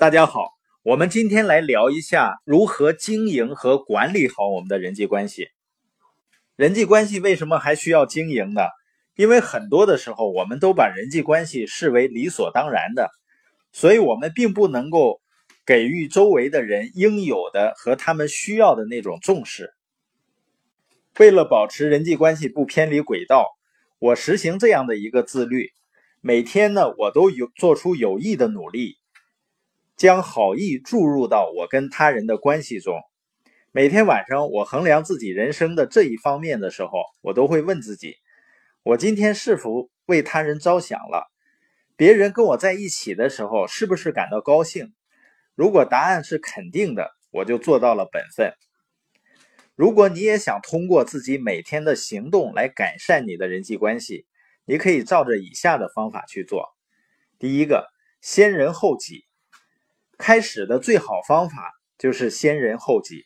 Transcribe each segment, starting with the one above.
大家好，我们今天来聊一下如何经营和管理好我们的人际关系。人际关系为什么还需要经营呢？因为很多的时候，我们都把人际关系视为理所当然的，所以我们并不能够给予周围的人应有的和他们需要的那种重视。为了保持人际关系不偏离轨道，我实行这样的一个自律。每天呢，我都有做出有益的努力，将好意注入到我跟他人的关系中。每天晚上，我衡量自己人生的这一方面的时候，我都会问自己：我今天是否为他人着想了？别人跟我在一起的时候，是不是感到高兴？如果答案是肯定的，我就做到了本分。如果你也想通过自己每天的行动来改善你的人际关系，你可以照着以下的方法去做。第一个，先人后己。开始的最好方法就是先人后己。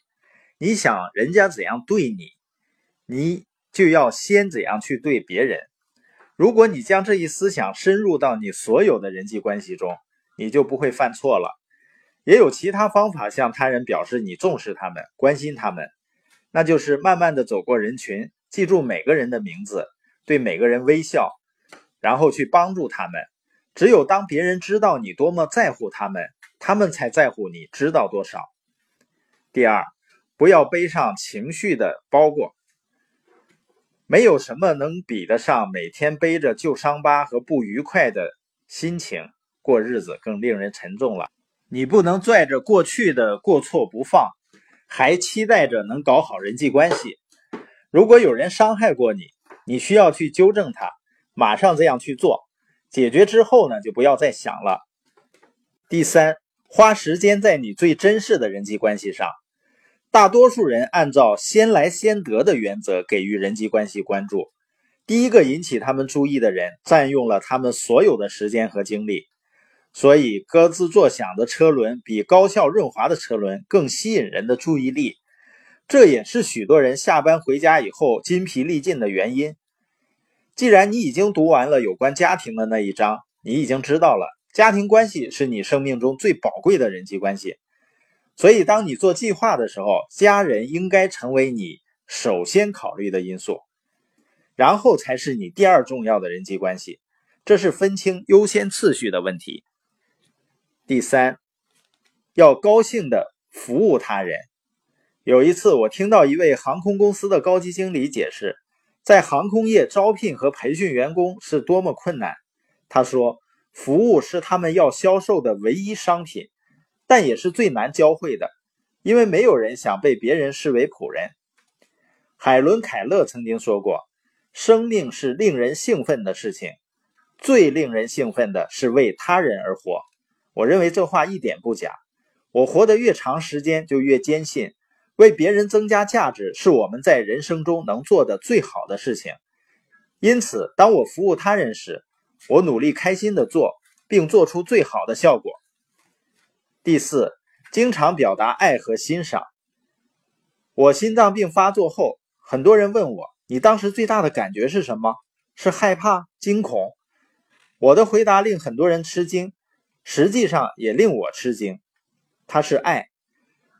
你想人家怎样对你，你就要先怎样去对别人。如果你将这一思想深入到你所有的人际关系中，你就不会犯错了。也有其他方法向他人表示你重视他们、关心他们，那就是慢慢的走过人群，记住每个人的名字。对每个人微笑，然后去帮助他们。只有当别人知道你多么在乎他们，他们才在乎你知道多少。第二，不要背上情绪的包裹。没有什么能比得上每天背着旧伤疤和不愉快的心情过日子更令人沉重了。你不能拽着过去的过错不放，还期待着能搞好人际关系。如果有人伤害过你，你需要去纠正他，马上这样去做。解决之后呢，就不要再想了。第三，花时间在你最珍视的人际关系上。大多数人按照先来先得的原则给予人际关系关注，第一个引起他们注意的人占用了他们所有的时间和精力，所以咯吱作响的车轮比高效润滑的车轮更吸引人的注意力。这也是许多人下班回家以后筋疲力尽的原因。既然你已经读完了有关家庭的那一章，你已经知道了家庭关系是你生命中最宝贵的人际关系。所以，当你做计划的时候，家人应该成为你首先考虑的因素，然后才是你第二重要的人际关系。这是分清优先次序的问题。第三，要高兴的服务他人。有一次，我听到一位航空公司的高级经理解释，在航空业招聘和培训员工是多么困难。他说：“服务是他们要销售的唯一商品，但也是最难教会的，因为没有人想被别人视为仆人。”海伦·凯勒曾经说过：“生命是令人兴奋的事情，最令人兴奋的是为他人而活。”我认为这话一点不假。我活得越长时间，就越坚信。为别人增加价值是我们在人生中能做的最好的事情。因此，当我服务他人时，我努力开心的做，并做出最好的效果。第四，经常表达爱和欣赏。我心脏病发作后，很多人问我：“你当时最大的感觉是什么？是害怕、惊恐？”我的回答令很多人吃惊，实际上也令我吃惊。它是爱。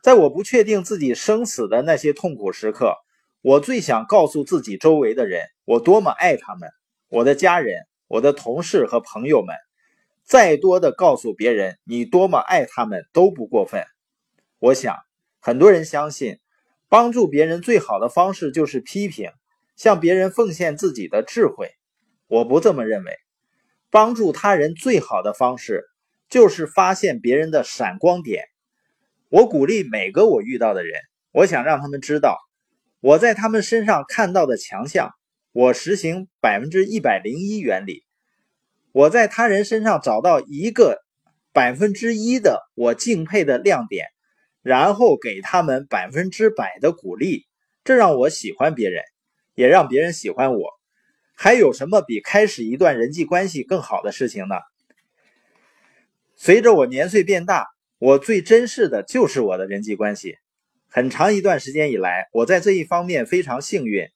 在我不确定自己生死的那些痛苦时刻，我最想告诉自己周围的人，我多么爱他们，我的家人、我的同事和朋友们。再多的告诉别人你多么爱他们都不过分。我想，很多人相信，帮助别人最好的方式就是批评，向别人奉献自己的智慧。我不这么认为，帮助他人最好的方式就是发现别人的闪光点。我鼓励每个我遇到的人，我想让他们知道我在他们身上看到的强项。我实行百分之一百零一原理，我在他人身上找到一个百分之一的我敬佩的亮点，然后给他们百分之百的鼓励，这让我喜欢别人，也让别人喜欢我。还有什么比开始一段人际关系更好的事情呢？随着我年岁变大。我最珍视的就是我的人际关系。很长一段时间以来，我在这一方面非常幸运。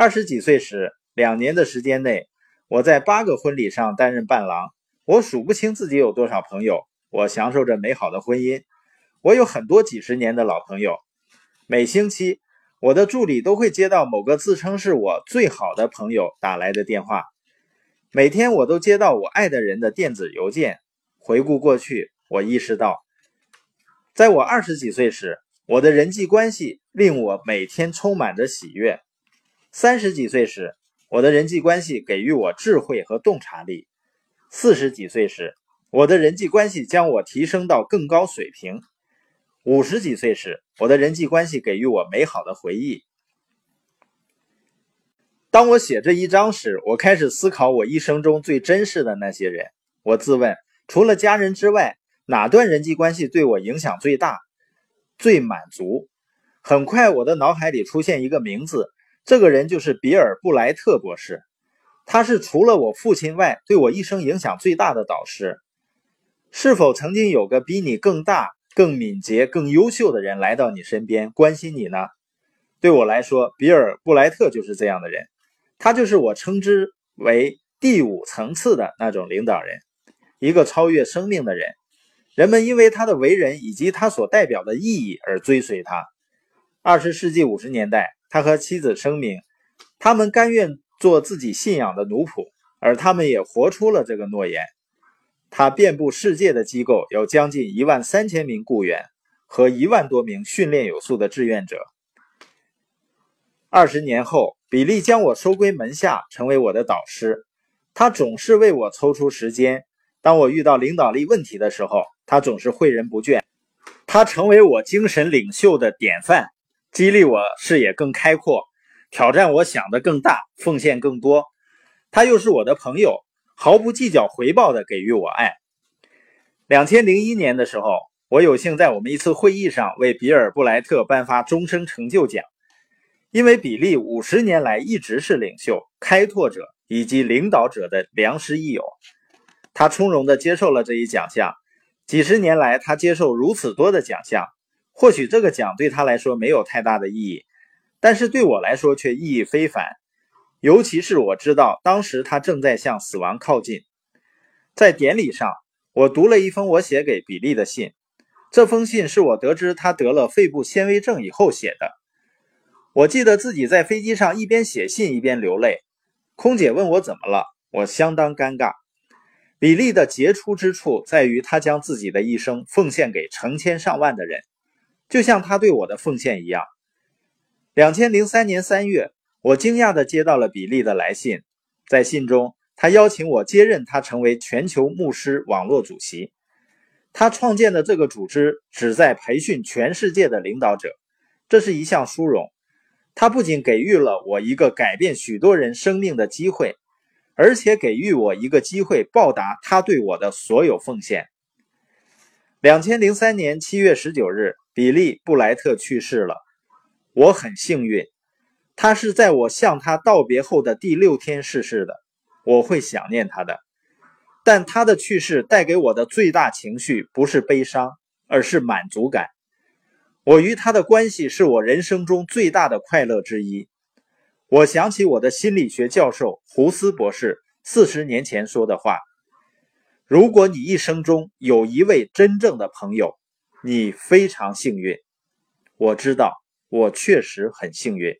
二十几岁时，两年的时间内，我在八个婚礼上担任伴郎。我数不清自己有多少朋友，我享受着美好的婚姻。我有很多几十年的老朋友。每星期，我的助理都会接到某个自称是我最好的朋友打来的电话。每天，我都接到我爱的人的电子邮件。回顾过去，我意识到，在我二十几岁时，我的人际关系令我每天充满着喜悦。三十几岁时，我的人际关系给予我智慧和洞察力；四十几岁时，我的人际关系将我提升到更高水平；五十几岁时，我的人际关系给予我美好的回忆。当我写这一章时，我开始思考我一生中最珍视的那些人。我自问，除了家人之外，哪段人际关系对我影响最大、最满足？很快，我的脑海里出现一个名字，这个人就是比尔·布莱特博士。他是除了我父亲外，对我一生影响最大的导师。是否曾经有个比你更大、更敏捷、更优秀的人来到你身边，关心你呢？对我来说，比尔·布莱特就是这样的人。他就是我称之为第五层次的那种领导人，一个超越生命的人。人们因为他的为人以及他所代表的意义而追随他。二十世纪五十年代，他和妻子声明，他们甘愿做自己信仰的奴仆，而他们也活出了这个诺言。他遍布世界的机构有将近一万三千名雇员和一万多名训练有素的志愿者。二十年后。比利将我收归门下，成为我的导师。他总是为我抽出时间。当我遇到领导力问题的时候，他总是诲人不倦。他成为我精神领袖的典范，激励我视野更开阔，挑战我想的更大，奉献更多。他又是我的朋友，毫不计较回报的给予我爱。两千零一年的时候，我有幸在我们一次会议上为比尔·布莱特颁发终生成就奖。因为比利五十年来一直是领袖、开拓者以及领导者的良师益友，他从容地接受了这一奖项。几十年来，他接受如此多的奖项，或许这个奖对他来说没有太大的意义，但是对我来说却意义非凡。尤其是我知道当时他正在向死亡靠近。在典礼上，我读了一封我写给比利的信，这封信是我得知他得了肺部纤维症以后写的。我记得自己在飞机上一边写信一边流泪。空姐问我怎么了，我相当尴尬。比利的杰出之处在于他将自己的一生奉献给成千上万的人，就像他对我的奉献一样。两千零三年三月，我惊讶地接到了比利的来信，在信中，他邀请我接任他成为全球牧师网络主席。他创建的这个组织旨在培训全世界的领导者，这是一项殊荣。他不仅给予了我一个改变许多人生命的机会，而且给予我一个机会报答他对我的所有奉献。两千零三年七月十九日，比利·布莱特去世了。我很幸运，他是在我向他道别后的第六天逝世的。我会想念他的，但他的去世带给我的最大情绪不是悲伤，而是满足感。我与他的关系是我人生中最大的快乐之一。我想起我的心理学教授胡斯博士四十年前说的话：“如果你一生中有一位真正的朋友，你非常幸运。”我知道，我确实很幸运。